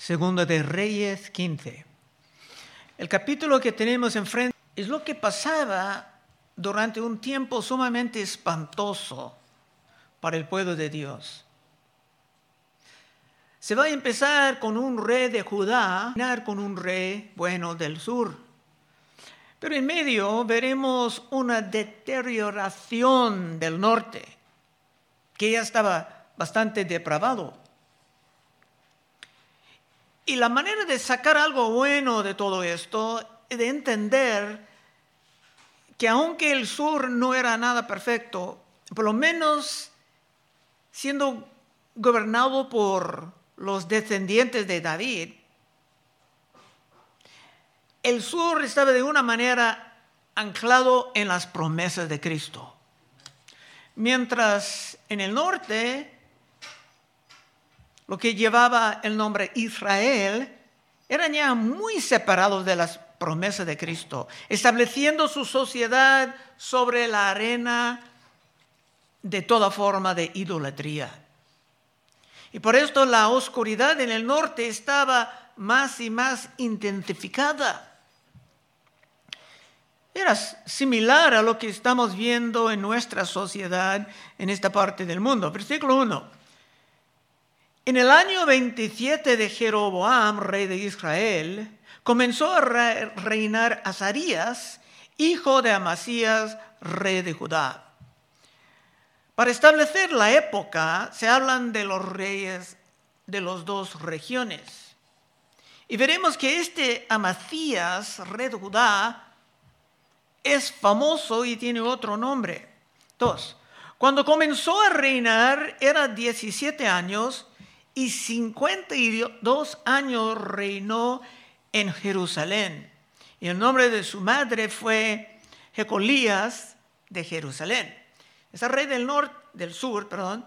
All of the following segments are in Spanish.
Segundo de Reyes 15. El capítulo que tenemos enfrente es lo que pasaba durante un tiempo sumamente espantoso para el pueblo de Dios. Se va a empezar con un rey de Judá, con un rey bueno del sur. Pero en medio veremos una deterioración del norte, que ya estaba bastante depravado. Y la manera de sacar algo bueno de todo esto es de entender que aunque el sur no era nada perfecto, por lo menos siendo gobernado por los descendientes de David, el sur estaba de una manera anclado en las promesas de Cristo. Mientras en el norte, lo que llevaba el nombre Israel, eran ya muy separados de las promesas de Cristo, estableciendo su sociedad sobre la arena de toda forma de idolatría. Y por esto la oscuridad en el norte estaba más y más intensificada. Era similar a lo que estamos viendo en nuestra sociedad en esta parte del mundo. Versículo 1. En el año 27 de Jeroboam, rey de Israel, comenzó a reinar Azarías, hijo de Amasías, rey de Judá. Para establecer la época se hablan de los reyes de las dos regiones. Y veremos que este Amasías, rey de Judá, es famoso y tiene otro nombre. Dos, cuando comenzó a reinar era 17 años y 52 años reinó en Jerusalén. Y el nombre de su madre fue Jecolías de Jerusalén. Ese rey del norte, del sur, perdón,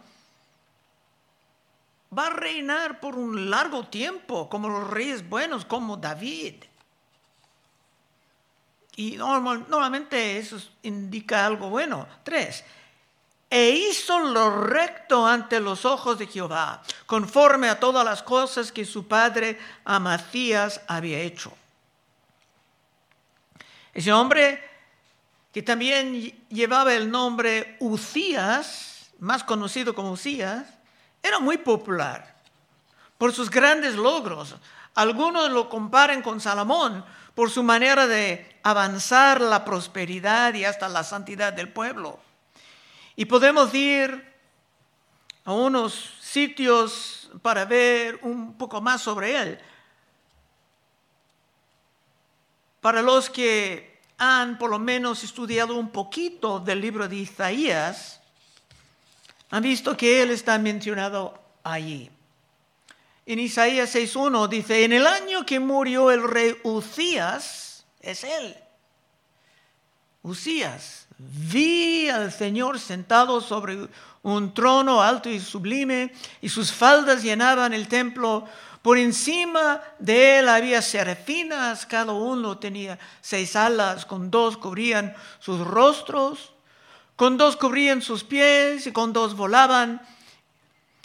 va a reinar por un largo tiempo, como los reyes buenos, como David. Y normalmente eso indica algo bueno. Tres, e hizo lo recto ante los ojos de Jehová, conforme a todas las cosas que su padre Amasías había hecho. Ese hombre que también llevaba el nombre Ucías, más conocido como Ucías, era muy popular por sus grandes logros. Algunos lo comparan con Salomón por su manera de avanzar la prosperidad y hasta la santidad del pueblo. Y podemos ir a unos sitios para ver un poco más sobre él. Para los que han por lo menos estudiado un poquito del libro de Isaías, han visto que él está mencionado allí. En Isaías 6.1 dice, en el año que murió el rey Ucías, es él. Ucías, vi al Señor sentado sobre un trono alto y sublime, y sus faldas llenaban el templo por encima de él había serafinas, cada uno tenía seis alas, con dos cubrían sus rostros, con dos cubrían sus pies y con dos volaban.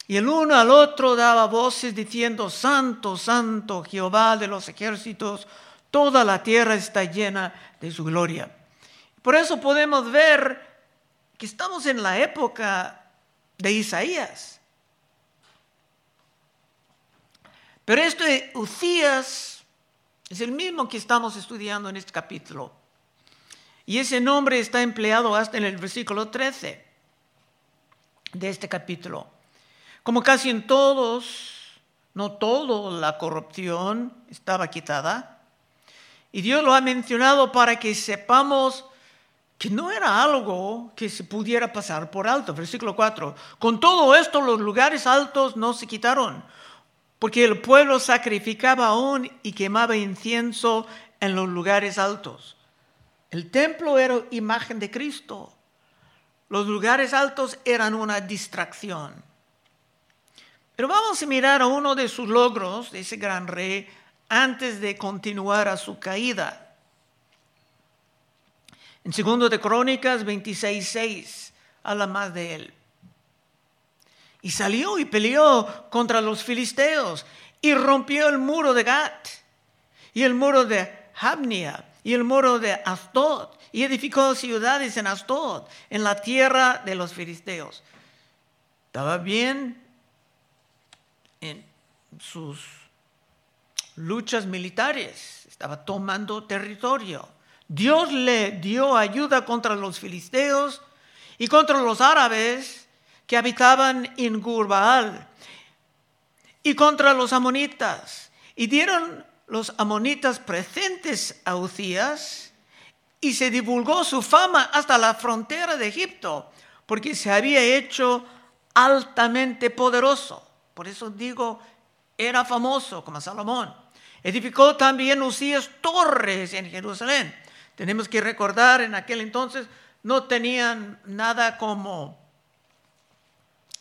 Y el uno al otro daba voces diciendo, Santo, Santo, Jehová de los ejércitos, toda la tierra está llena de su gloria. Por eso podemos ver que estamos en la época de Isaías. Pero este Ucías es el mismo que estamos estudiando en este capítulo. Y ese nombre está empleado hasta en el versículo 13 de este capítulo. Como casi en todos, no toda la corrupción estaba quitada. Y Dios lo ha mencionado para que sepamos que no era algo que se pudiera pasar por alto. Versículo 4. Con todo esto los lugares altos no se quitaron porque el pueblo sacrificaba aún y quemaba incienso en los lugares altos. El templo era imagen de Cristo. Los lugares altos eran una distracción. Pero vamos a mirar a uno de sus logros, de ese gran rey, antes de continuar a su caída. En segundo de Crónicas 26.6 habla más de él. Y salió y peleó contra los filisteos y rompió el muro de Gat y el muro de Jabnia y el muro de Asdod y edificó ciudades en Asdod, en la tierra de los filisteos. Estaba bien en sus luchas militares, estaba tomando territorio. Dios le dio ayuda contra los filisteos y contra los árabes que habitaban en Gurbaal y contra los amonitas. Y dieron los amonitas presentes a Ucías y se divulgó su fama hasta la frontera de Egipto, porque se había hecho altamente poderoso. Por eso digo, era famoso como Salomón. Edificó también Ucías torres en Jerusalén tenemos que recordar, en aquel entonces no tenían nada como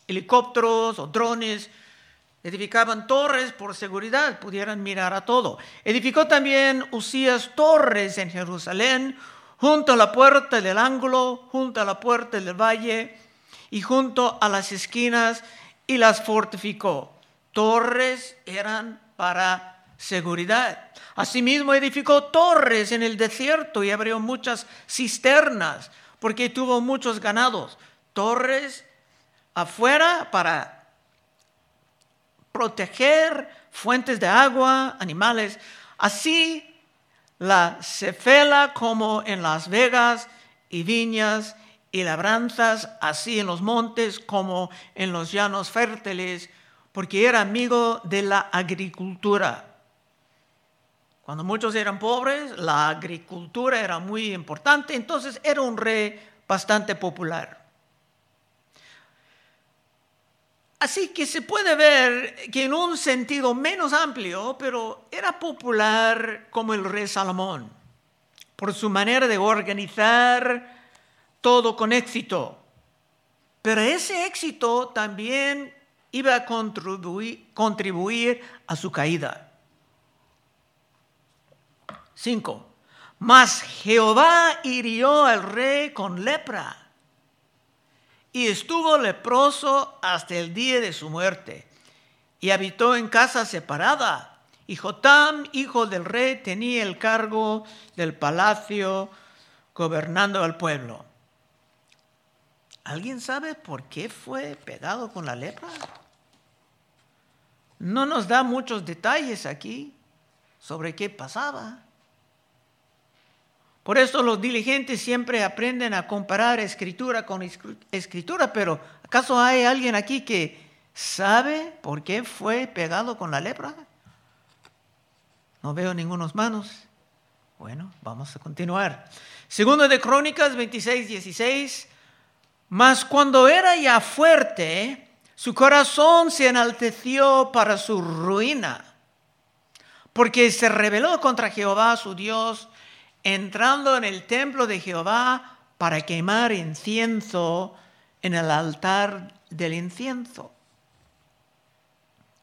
helicópteros o drones. Edificaban torres por seguridad, pudieran mirar a todo. Edificó también Usías torres en Jerusalén, junto a la puerta del ángulo, junto a la puerta del valle y junto a las esquinas y las fortificó. Torres eran para seguridad. Asimismo edificó torres en el desierto y abrió muchas cisternas porque tuvo muchos ganados. Torres afuera para proteger fuentes de agua, animales. Así la cefela como en Las Vegas y viñas y labranzas, así en los montes como en los llanos fértiles, porque era amigo de la agricultura. Cuando muchos eran pobres, la agricultura era muy importante, entonces era un rey bastante popular. Así que se puede ver que en un sentido menos amplio, pero era popular como el rey Salomón, por su manera de organizar todo con éxito. Pero ese éxito también iba a contribuir, contribuir a su caída. 5. Mas Jehová hirió al rey con lepra y estuvo leproso hasta el día de su muerte y habitó en casa separada. Y Jotam, hijo del rey, tenía el cargo del palacio gobernando al pueblo. ¿Alguien sabe por qué fue pegado con la lepra? No nos da muchos detalles aquí sobre qué pasaba. Por eso los diligentes siempre aprenden a comparar escritura con escritura, pero ¿acaso hay alguien aquí que sabe por qué fue pegado con la lepra? No veo ningunos manos. Bueno, vamos a continuar. Segundo de Crónicas 26, 16. Mas cuando era ya fuerte, su corazón se enalteció para su ruina, porque se rebeló contra Jehová su Dios entrando en el templo de Jehová para quemar incienso en el altar del incienso.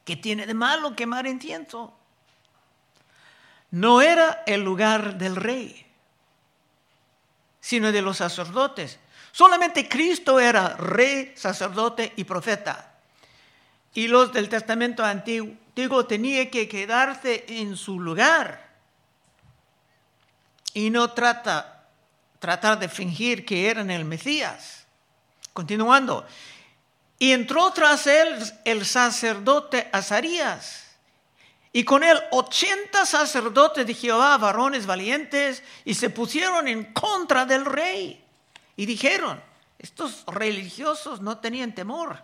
¿Qué tiene de malo quemar incienso? No era el lugar del rey, sino de los sacerdotes. Solamente Cristo era rey, sacerdote y profeta. Y los del Testamento antiguo tenían que quedarse en su lugar y no trata, tratar de fingir que eran el Mesías. Continuando. Y entró tras él el sacerdote Azarías. Y con él ochenta sacerdotes de Jehová, varones valientes, y se pusieron en contra del rey. Y dijeron, estos religiosos no tenían temor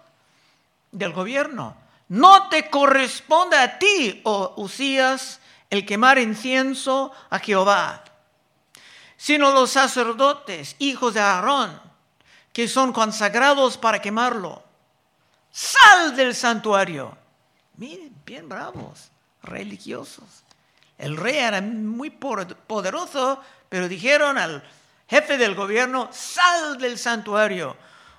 del gobierno. No te corresponde a ti, oh Usías, el quemar incienso a Jehová sino los sacerdotes, hijos de Aarón, que son consagrados para quemarlo. Sal del santuario. Miren, bien bravos, religiosos. El rey era muy poderoso, pero dijeron al jefe del gobierno, sal del santuario,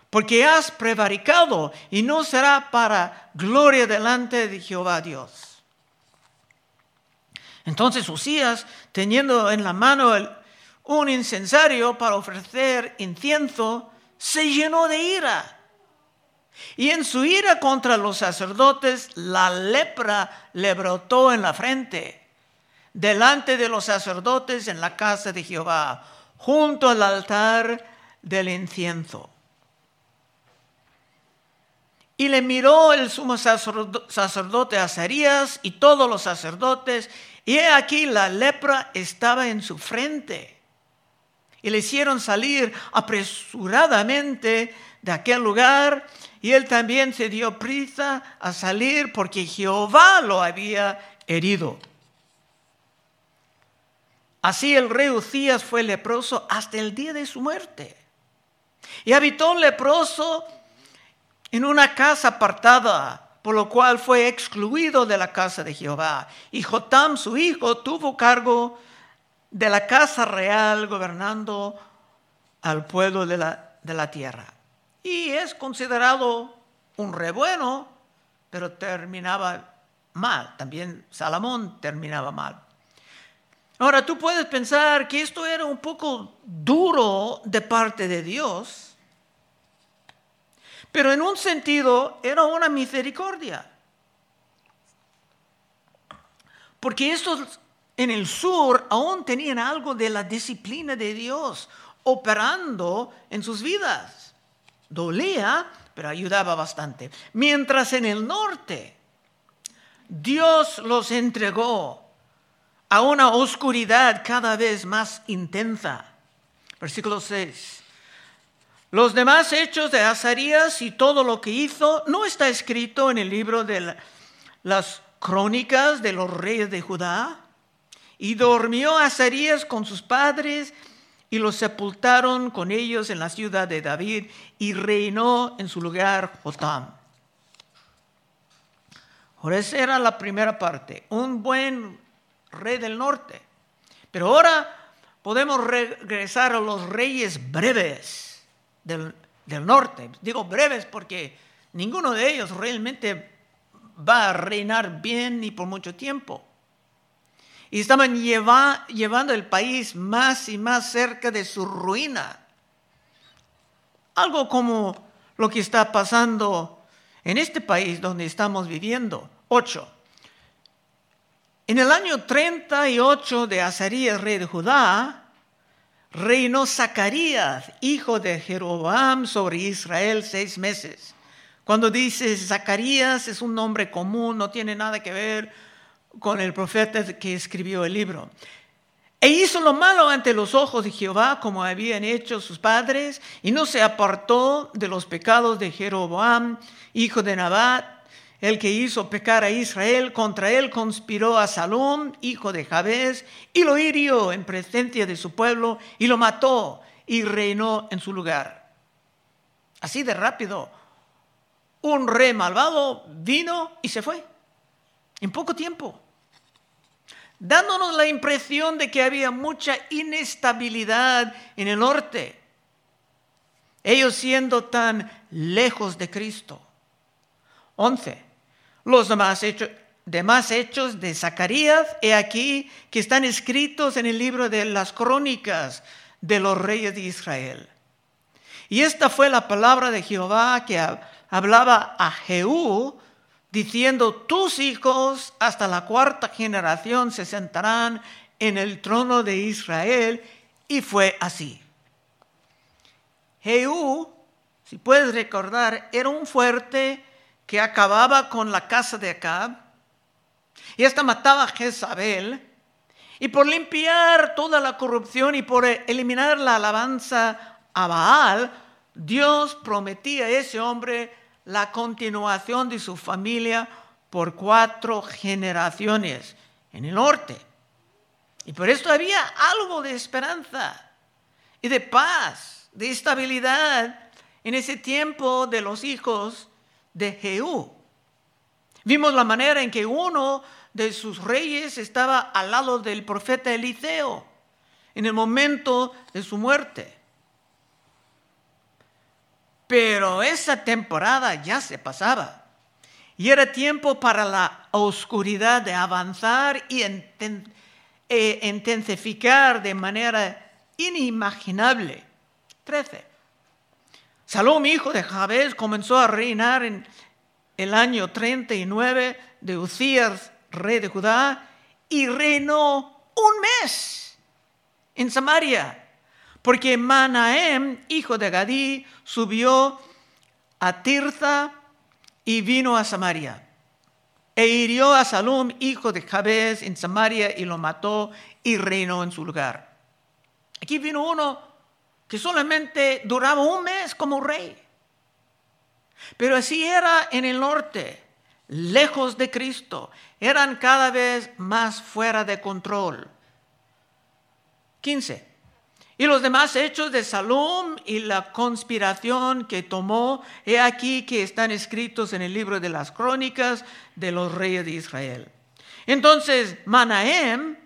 porque has prevaricado y no será para gloria delante de Jehová Dios. Entonces Usías, teniendo en la mano el, un incensario para ofrecer incienso, se llenó de ira Y en su ira contra los sacerdotes, la lepra le brotó en la frente, delante de los sacerdotes en la casa de Jehová, junto al altar del incienso. Y le miró el sumo sacerdote Azarías y todos los sacerdotes, y he aquí la lepra estaba en su frente. Y le hicieron salir apresuradamente de aquel lugar, y él también se dio prisa a salir porque Jehová lo había herido. Así el rey Ucías fue leproso hasta el día de su muerte. Y habitó leproso en una casa apartada, por lo cual fue excluido de la casa de Jehová. Y Jotam, su hijo, tuvo cargo la casa real, gobernando al pueblo de la, de la tierra. Y es considerado un rey bueno, pero terminaba mal. También Salomón terminaba mal. Ahora tú puedes pensar que esto era un poco duro de parte de Dios pero en un sentido era una misericordia. Porque estos en el sur aún tenían algo de la disciplina de Dios operando en sus vidas. Dolía, pero ayudaba bastante. Mientras en el norte Dios los entregó a una oscuridad cada vez más intensa. Versículo 6. Los demás hechos de Azarías y todo lo que hizo no está escrito en el libro de las crónicas de los reyes de Judá. Y durmió Azarías con sus padres y los sepultaron con ellos en la ciudad de David y reinó en su lugar Jotam. Ahora esa era la primera parte, un buen rey del norte. Pero ahora podemos regresar a los reyes breves del, norte. Digo breves porque ninguno de ellos realmente va a reinar bien ni por mucho tiempo. Y estaban llevando el país más y más cerca de su ruina. Algo como lo que está pasando en este país donde estamos viviendo. Ocho. En el año 38 de Azarías, rey de Judá, reinó Zacarías, hijo de Jeroboam, sobre Israel seis meses. Cuando dice Zacarías es un nombre común, no tiene nada que ver con el profeta que escribió el libro. E hizo lo malo ante los ojos de Jehová, como habían hecho sus padres, y no se apartó de los pecados de Jeroboam, hijo de Nabat, el que hizo pecar a Israel, contra él conspiró a Salom, hijo de Jabez, y lo hirió en presencia de su pueblo, y lo mató, y reinó en su lugar. Así de rápido, un rey malvado vino y se fue, en poco tiempo, dándonos la impresión de que había mucha inestabilidad en el norte, ellos siendo tan lejos de Cristo. 11. Los demás hechos, demás hechos de Zacarías, he aquí que están escritos en el libro de las crónicas de los reyes de Israel. Y esta fue la palabra de Jehová que hablaba a Jehú, diciendo, tus hijos hasta la cuarta generación se sentarán en el trono de Israel. Y fue así. Jehú, si puedes recordar, era un fuerte que acababa con la casa de Acab. Y esta mataba a Jezabel. Y por limpiar toda la corrupción y por eliminar la alabanza a Baal, Dios prometía a ese hombre la continuación de su familia por cuatro generaciones en el norte. Y por esto había algo de esperanza y de paz, de estabilidad en ese tiempo de los hijos de Jehú. Vimos la manera en que uno de sus reyes estaba al lado del profeta Eliseo en el momento de su muerte. Pero esa temporada ya se pasaba y era tiempo para la oscuridad de avanzar y e intensificar de manera inimaginable. 13. Salom, hijo de Jabez, comenzó a reinar en el año 39 de Ucías, rey de Judá, y reinó un mes en Samaria, porque Manahem, hijo de Gadí, subió a Tirza y vino a Samaria. E hirió a Salom, hijo de Jabez, en Samaria y lo mató y reinó en su lugar. Aquí vino uno que solamente duraba un mes como rey. Pero así era en el norte, lejos de Cristo. Eran cada vez más fuera de control. 15. Y los demás hechos de Salom y la conspiración que tomó, he aquí que están escritos en el libro de las crónicas de los reyes de Israel. Entonces Manahem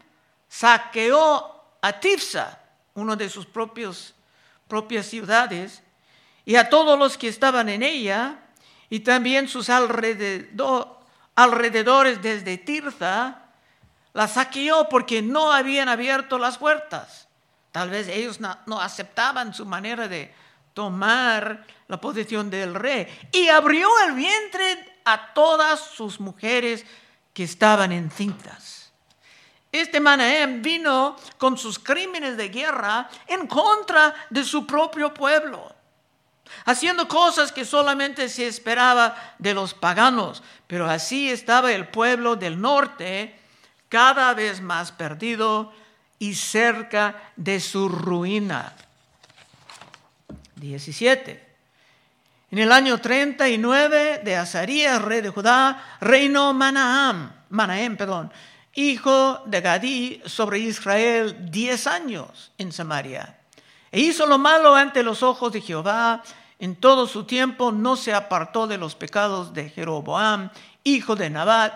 saqueó a Tifsa, uno de sus propios propias ciudades y a todos los que estaban en ella y también sus alrededores desde Tirza, la saqueó porque no habían abierto las puertas. Tal vez ellos no, aceptaban su manera de tomar la posición del rey. Y abrió el vientre a todas sus mujeres que estaban encintas. Este Manahem vino con sus crímenes de guerra en contra de su propio pueblo, haciendo cosas que solamente se esperaba de los paganos. Pero así estaba el pueblo del norte cada vez más perdido y cerca de su ruina. 17. En el año 39 de Azarías, rey de Judá, reinó Manahem, Manahem, perdón, hijo de Gadí, sobre Israel diez años en Samaria. E hizo lo malo ante los ojos de Jehová. En todo su tiempo no se apartó de los pecados de Jeroboam, hijo de Nabat,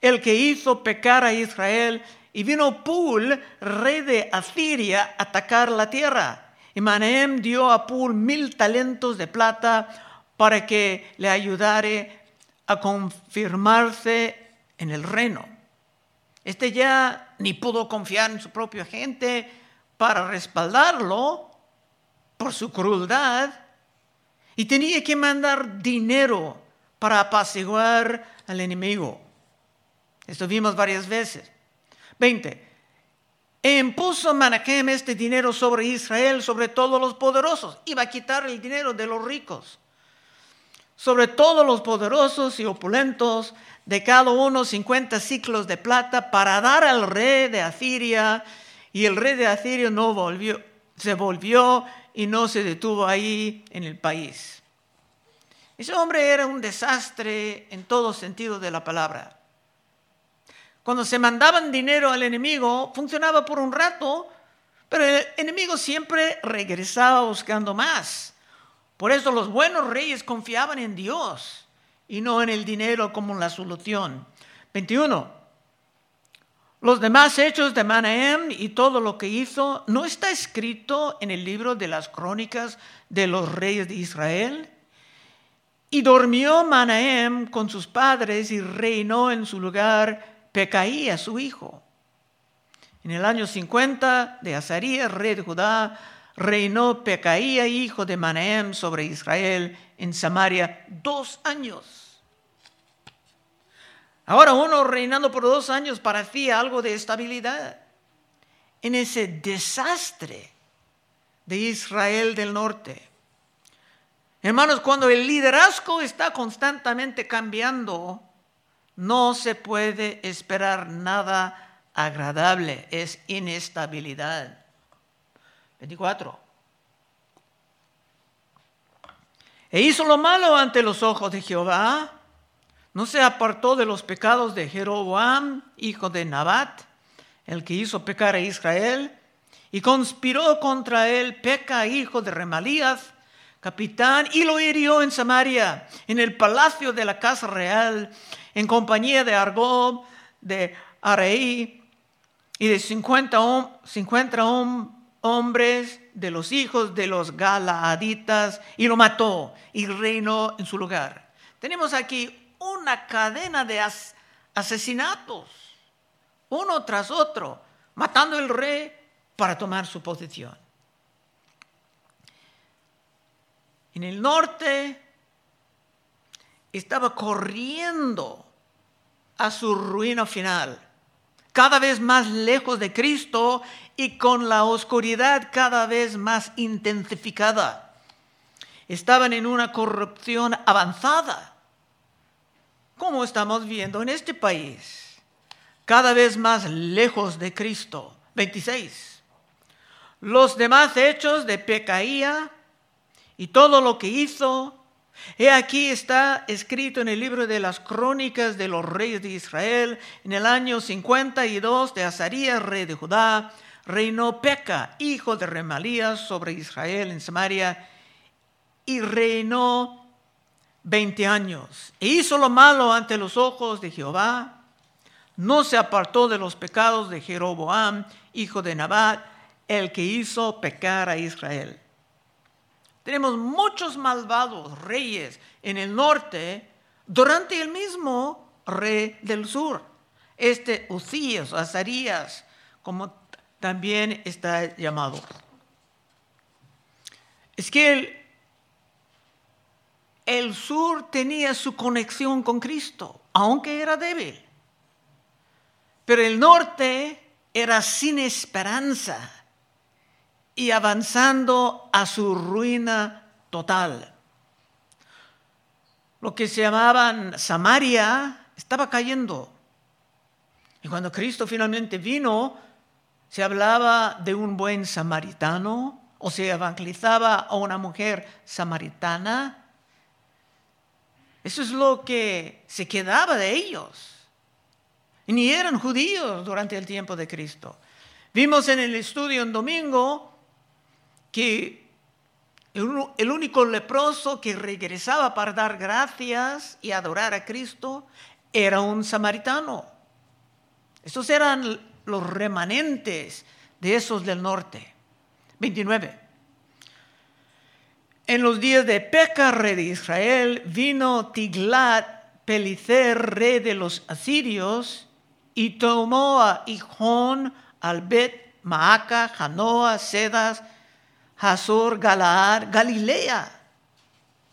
el que hizo pecar a Israel. Y vino Pul, rey de Asiria, a atacar la tierra. Y Manahem dio a Pul mil talentos de plata para que le ayudare a confirmarse en el reino. Este ya ni pudo confiar en su propia gente para respaldarlo por su crueldad y tenía que mandar dinero para apaciguar al enemigo. Esto vimos varias veces. 20. E impuso Manahem este dinero sobre Israel, sobre todos los poderosos. Iba a quitar el dinero de los ricos. Sobre todos los poderosos y opulentos, de cada uno 50 ciclos de plata para dar al rey de Asiria. Y el rey de Asiria no volvió, se volvió y no se detuvo ahí en el país. Ese hombre era un desastre en todo sentido de la palabra. Cuando se mandaban dinero al enemigo, funcionaba por un rato, pero el enemigo siempre regresaba buscando más. Por eso los buenos reyes confiaban en Dios y no en el dinero como la solución. 21. Los demás hechos de Manahem y todo lo que hizo no está escrito en el libro de las crónicas de los reyes de Israel. Y durmió Manahem con sus padres y reinó en su lugar Pecaía, su hijo. En el año 50 de Azarías, rey de Judá, reinó Pecaía, hijo de Manahem, sobre Israel en Samaria dos años. Ahora uno reinando por dos años parecía algo de estabilidad. En ese desastre de Israel del norte. Hermanos, cuando el liderazgo está constantemente cambiando, no se puede esperar nada agradable, es inestabilidad. 24. E hizo lo malo ante los ojos de Jehová no se apartó de los pecados de Jeroboam, hijo de Nabat, el que hizo pecar a Israel, y conspiró contra él Peca, hijo de Remalías, capitán, y lo hirió en Samaria, en el palacio de la casa real, en compañía de Argob, de Areí, y de 50, hombres de los hijos de los Galaaditas, y lo mató, y reinó en su lugar. Tenemos aquí una cadena de asesinatos, uno tras otro, matando al rey para tomar su posición. en el norte estaba corriendo a su ruina final, cada vez más lejos de Cristo y con la oscuridad cada vez más intensificada. Estaban en una corrupción avanzada, como estamos viendo en este país, cada vez más lejos de Cristo. 26. Los demás hechos de Pecaía y todo lo que hizo He aquí está escrito en el libro de las crónicas de los reyes de Israel, en el año 52 de Azarías, rey de Judá, reinó Peca, hijo de Remalías, sobre Israel en Samaria, y reinó 20 años. E hizo lo malo ante los ojos de Jehová, no se apartó de los pecados de Jeroboam, hijo de Nabat, el que hizo pecar a Israel. Tenemos muchos malvados reyes en el norte durante el mismo rey del sur. Este Ucías, Azarías, como también está llamado. Es que el, el sur tenía su conexión con Cristo, aunque era débil. Pero el norte era sin esperanza y avanzando a su ruina total. Lo que se llamaban Samaria estaba cayendo. Y cuando Cristo finalmente vino, se hablaba de un buen samaritano o se evangelizaba a una mujer samaritana. Eso es lo que se quedaba de ellos. Y ni eran judíos durante el tiempo de Cristo. Vimos en el estudio en domingo que el único leproso que regresaba para dar gracias y adorar a Cristo era un samaritano. Estos eran los remanentes de esos del norte. 29. En los días de Peca, rey de Israel, vino Tiglat Pelicer, rey de los asirios, y tomó a Hijón, Albet, Maaca, Janoa, Sedas, Hazor, Galaad, Galilea.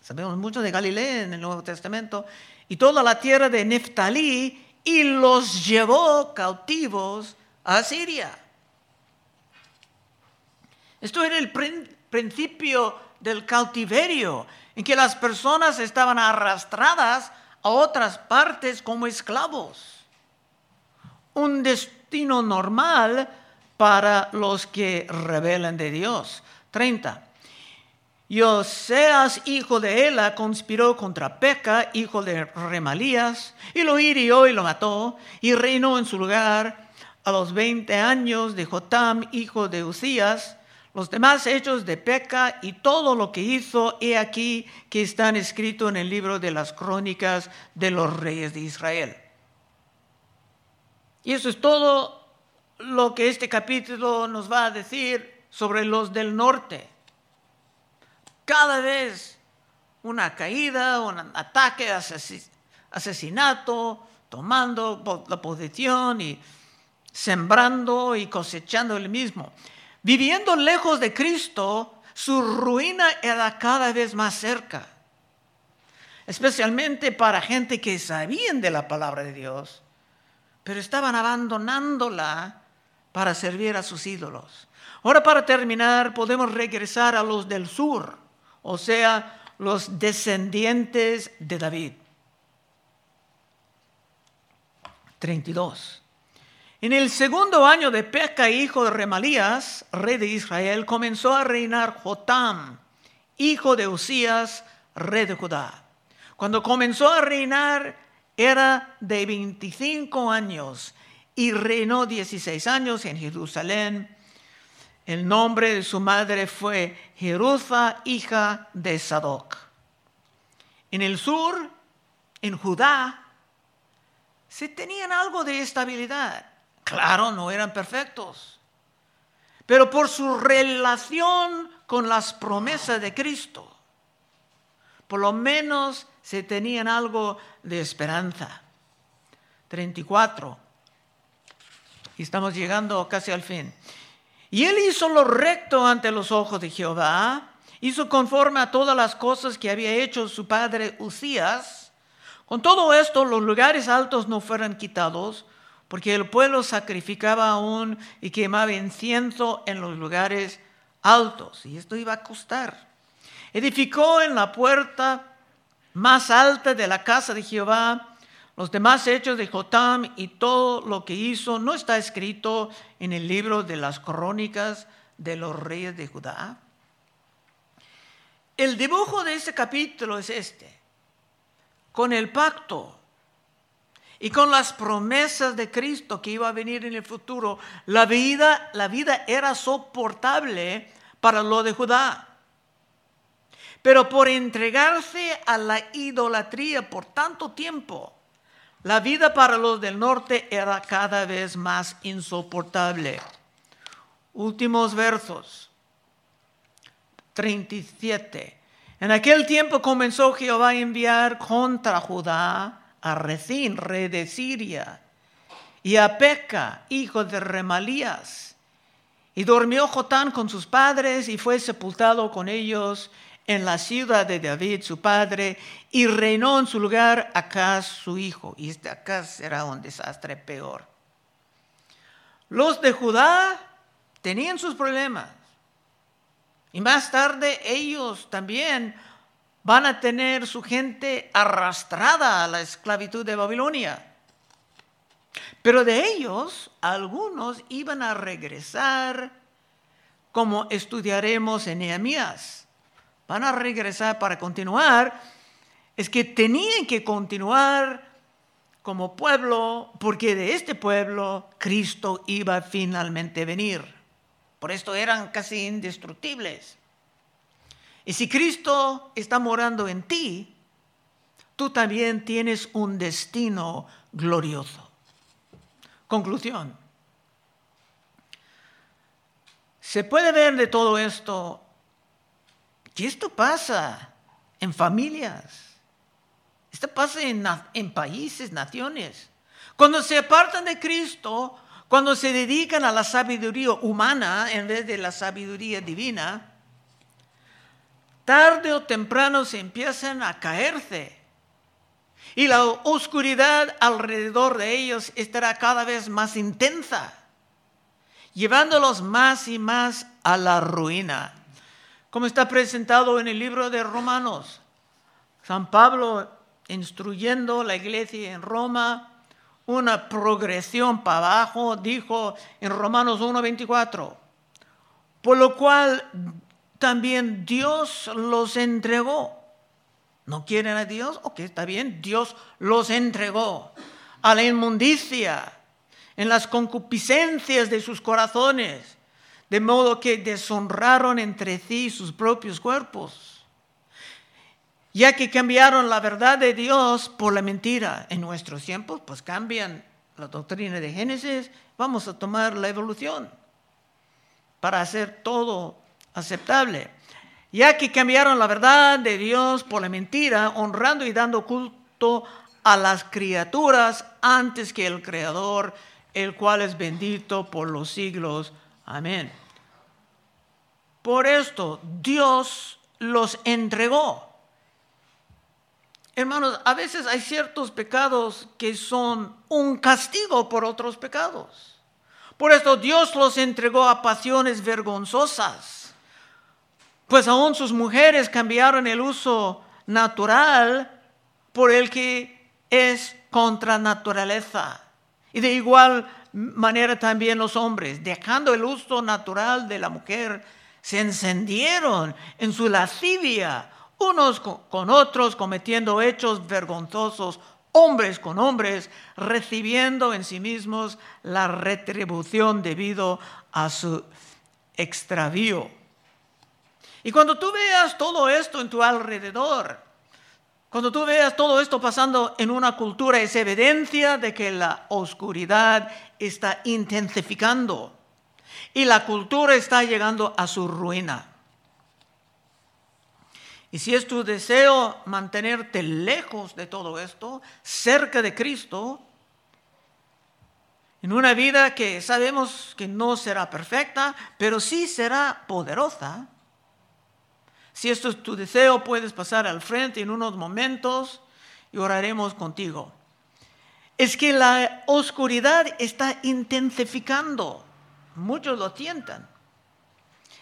Sabemos mucho de Galilea en el Nuevo Testamento. Y toda la tierra de Neftalí y los llevó cautivos a Siria. Esto era el principio del cautiverio, en que las personas estaban arrastradas a otras partes como esclavos. Un destino normal para los que rebelan de Dios. 30. Yoseas, hijo de Ela, conspiró contra Peca, hijo de Remalías, y lo hirió y lo mató, y reinó en su lugar a los 20 años de Jotam, hijo de Usías, los demás hechos de Peca y todo lo que hizo, he aquí que están escritos en el libro de las crónicas de los reyes de Israel. Y eso es todo lo que este capítulo nos va a decir sobre los del norte. Cada vez una caída, un ataque, asesinato, tomando la posición y sembrando y cosechando el mismo. Viviendo lejos de Cristo, su ruina era cada vez más cerca. Especialmente para gente que sabían de la palabra de Dios, pero estaban abandonándola para servir a sus ídolos. Ahora para terminar podemos regresar a los del sur, o sea, los descendientes de David. 32. En el segundo año de Peca, hijo de Remalías, rey de Israel, comenzó a reinar Jotam, hijo de Usías, rey de Judá. Cuando comenzó a reinar era de 25 años y reinó 16 años en Jerusalén el nombre de su madre fue Jeruza, hija de Sadoc. En el sur, en Judá, se tenían algo de estabilidad. Claro, no eran perfectos, pero por su relación con las promesas de Cristo, por lo menos se tenían algo de esperanza. 34. Y estamos llegando casi al fin. Y él hizo lo recto ante los ojos de Jehová Hizo conforme a todas las cosas que había hecho su padre Usías. Con todo esto, los lugares altos no fueron quitados, porque el pueblo sacrificaba aún y quemaba incienso en los lugares altos, y esto iba a costar. Edificó en la puerta más alta de la casa de Jehová. Los demás hechos de Jotam y todo lo que hizo no está escrito en el libro de las crónicas de los reyes de Judá. El dibujo de este capítulo es este. Con el pacto y con las promesas de Cristo que iba a venir en el futuro, la vida, la vida era soportable para lo de Judá. Pero por entregarse a la idolatría por tanto tiempo, la vida para los del norte era cada vez más insoportable. Últimos versos. 37. En aquel tiempo comenzó Jehová a enviar contra Judá a Rezín, rey de Siria, y a Peca, hijo de Remalías. Y durmió Jotán con sus padres y fue sepultado con ellos en la ciudad de David, su padre, y reinó en su lugar Acaz, su hijo. Y este Acaz será un desastre peor. Los de Judá tenían sus problemas. Y más tarde ellos también van a tener su gente arrastrada a la esclavitud de Babilonia. Pero de ellos, algunos iban a regresar, como estudiaremos en Nehemías. Van a regresar para continuar. Es que tenían que continuar como pueblo, porque de este pueblo Cristo iba finalmente a venir. Por esto eran casi indestructibles. Y si Cristo está morando en ti, tú también tienes un destino glorioso. Conclusión. Se puede ver de todo esto que esto pasa en familias, esto pasa en, en países, naciones. Cuando se apartan de Cristo, cuando se dedican a la sabiduría humana en vez de la sabiduría divina, tarde o temprano se empiezan a caerse. Y la oscuridad alrededor de ellos estará cada vez más intensa, llevándolos más y más a la ruina. Como está presentado en el libro de Romanos, San Pablo instruyendo la iglesia en Roma, una progresión para abajo, dijo en Romanos 1.24, por lo cual también Dios los entregó. ¿No quieren a Dios? Ok, está bien, Dios los entregó a la inmundicia, en las concupiscencias de sus corazones, de modo que deshonraron entre sí sus propios cuerpos ya que cambiaron la verdad de Dios por la mentira. En nuestros tiempos, pues cambian la doctrina de Génesis, vamos a tomar la evolución para hacer todo aceptable. Ya que cambiaron la verdad de Dios por la mentira, honrando y dando culto a las criaturas antes que el Creador, el cual es bendito por los siglos. Amén. Por esto Dios los entregó Hermanos, a veces hay ciertos pecados que son un castigo por otros pecados. Por esto Dios los entregó a pasiones vergonzosas, pues aún sus mujeres cambiaron el uso natural por el que es contra naturaleza. Y de igual manera también los hombres, dejando el uso natural de la mujer, se encendieron en su lascivia unos con otros cometiendo hechos vergonzosos, hombres con hombres, recibiendo en sí mismos la retribución debido a su extravío. Y cuando tú veas todo esto en tu alrededor, cuando tú veas todo esto pasando en una cultura, es evidencia de que la oscuridad está intensificando y la cultura está llegando a su ruina. Y si es tu deseo mantenerte lejos de todo esto, cerca de Cristo, en una vida que sabemos que no será perfecta, pero sí será poderosa, Si esto es tu deseo, puedes pasar al frente en unos momentos y oraremos contigo. Es que la oscuridad está intensificando. Muchos lo sientan.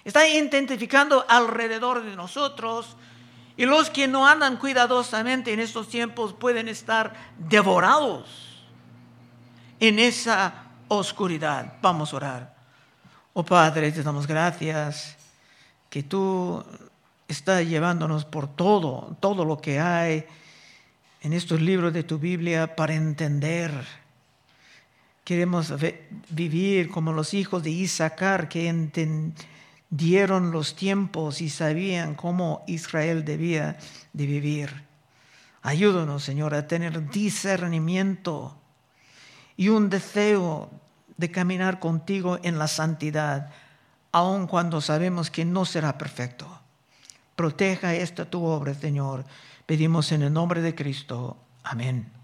Está intensificando alrededor de nosotros y los que no andan cuidadosamente en estos tiempos pueden estar devorados en esa oscuridad. Vamos a orar. Oh Padre, te damos gracias que tú estás llevándonos por todo, todo lo que hay en estos libros de tu Biblia para entender. Queremos vivir como los hijos de Isaacar que entendieron los tiempos y sabían cómo Israel debía de vivir. Ayúdanos, Señor, a tener discernimiento y un deseo de caminar contigo en la santidad, aun cuando sabemos que no será perfecto. Proteja esta tu obra, Señor. Pedimos en el nombre de Cristo. Amén.